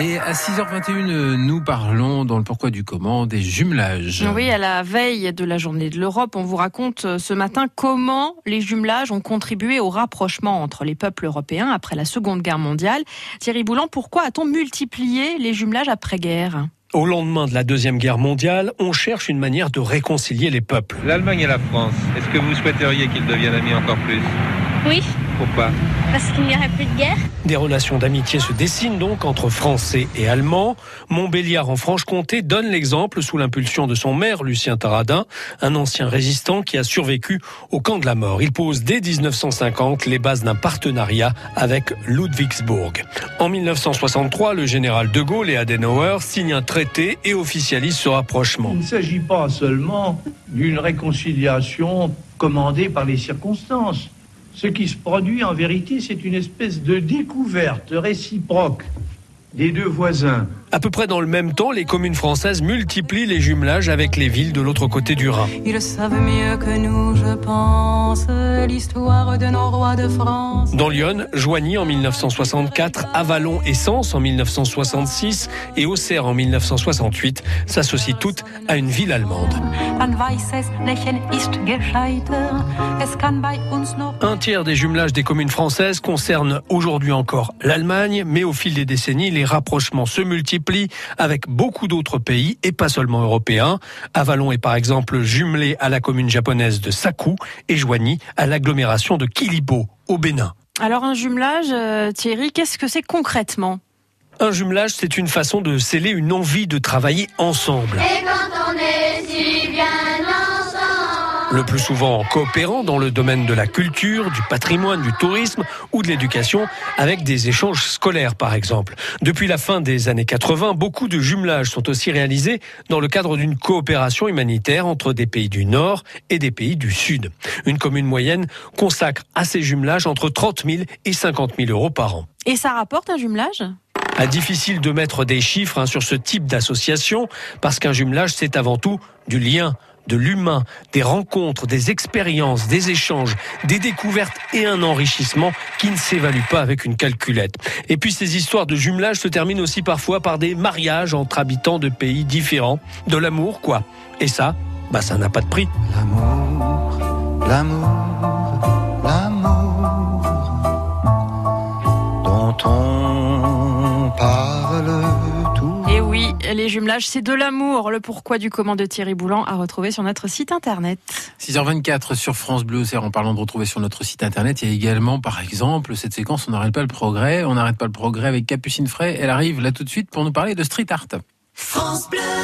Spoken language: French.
Et à 6h21, nous parlons dans le pourquoi du comment des jumelages. Oui, à la veille de la journée de l'Europe, on vous raconte euh, ce matin comment les jumelages ont contribué au rapprochement entre les peuples européens après la Seconde Guerre mondiale. Thierry Boulan, pourquoi a-t-on multiplié les jumelages après-guerre? Au lendemain de la Deuxième Guerre mondiale, on cherche une manière de réconcilier les peuples. L'Allemagne et la France, est-ce que vous souhaiteriez qu'ils deviennent amis encore plus? Oui. Pourquoi Parce qu'il n'y aurait plus de guerre. Des relations d'amitié se dessinent donc entre Français et Allemands. Montbéliard en Franche-Comté donne l'exemple sous l'impulsion de son maire Lucien Taradin, un ancien résistant qui a survécu au camp de la mort. Il pose dès 1950 les bases d'un partenariat avec Ludwigsburg. En 1963, le général de Gaulle et Adenauer signent un traité et officialisent ce rapprochement. Il ne s'agit pas seulement d'une réconciliation commandée par les circonstances. Ce qui se produit en vérité, c'est une espèce de découverte réciproque des deux voisins. À peu près dans le même temps, les communes françaises multiplient les jumelages avec les villes de l'autre côté du Rhin. Ils savent mieux que nous, je pense, l'histoire de nos rois de France. Dans Lyon, Joigny en 1964, Avalon et Sens en 1966 et Auxerre en 1968 s'associent toutes à une ville allemande. Un tiers des jumelages des communes françaises concernent aujourd'hui encore l'Allemagne, mais au fil des décennies, les rapprochements se multiplient avec beaucoup d'autres pays et pas seulement européens. Avalon est par exemple jumelé à la commune japonaise de Saku et Joigny à l'agglomération de Kilibo au Bénin. Alors un jumelage, euh, Thierry, qu'est-ce que c'est concrètement? Un jumelage, c'est une façon de sceller une envie de travailler ensemble. Et quand on est si bien le plus souvent en coopérant dans le domaine de la culture, du patrimoine, du tourisme ou de l'éducation, avec des échanges scolaires par exemple. Depuis la fin des années 80, beaucoup de jumelages sont aussi réalisés dans le cadre d'une coopération humanitaire entre des pays du Nord et des pays du Sud. Une commune moyenne consacre à ces jumelages entre 30 000 et 50 000 euros par an. Et ça rapporte un jumelage? Ah, difficile de mettre des chiffres hein, sur ce type d'association parce qu'un jumelage c'est avant tout du lien de l'humain, des rencontres, des expériences, des échanges, des découvertes et un enrichissement qui ne s'évalue pas avec une calculette. Et puis ces histoires de jumelage se terminent aussi parfois par des mariages entre habitants de pays différents, de l'amour quoi. Et ça, bah ça n'a pas de prix. L'amour, l'amour, les jumelages, c'est de l'amour. Le pourquoi du comment de Thierry Boulan à retrouver sur notre site internet. 6h24 sur France Bleu, en parlant de retrouver sur notre site internet. Il y a également, par exemple, cette séquence On n'arrête pas le progrès. On n'arrête pas le progrès avec Capucine Fray. Elle arrive là tout de suite pour nous parler de street art. France Bleu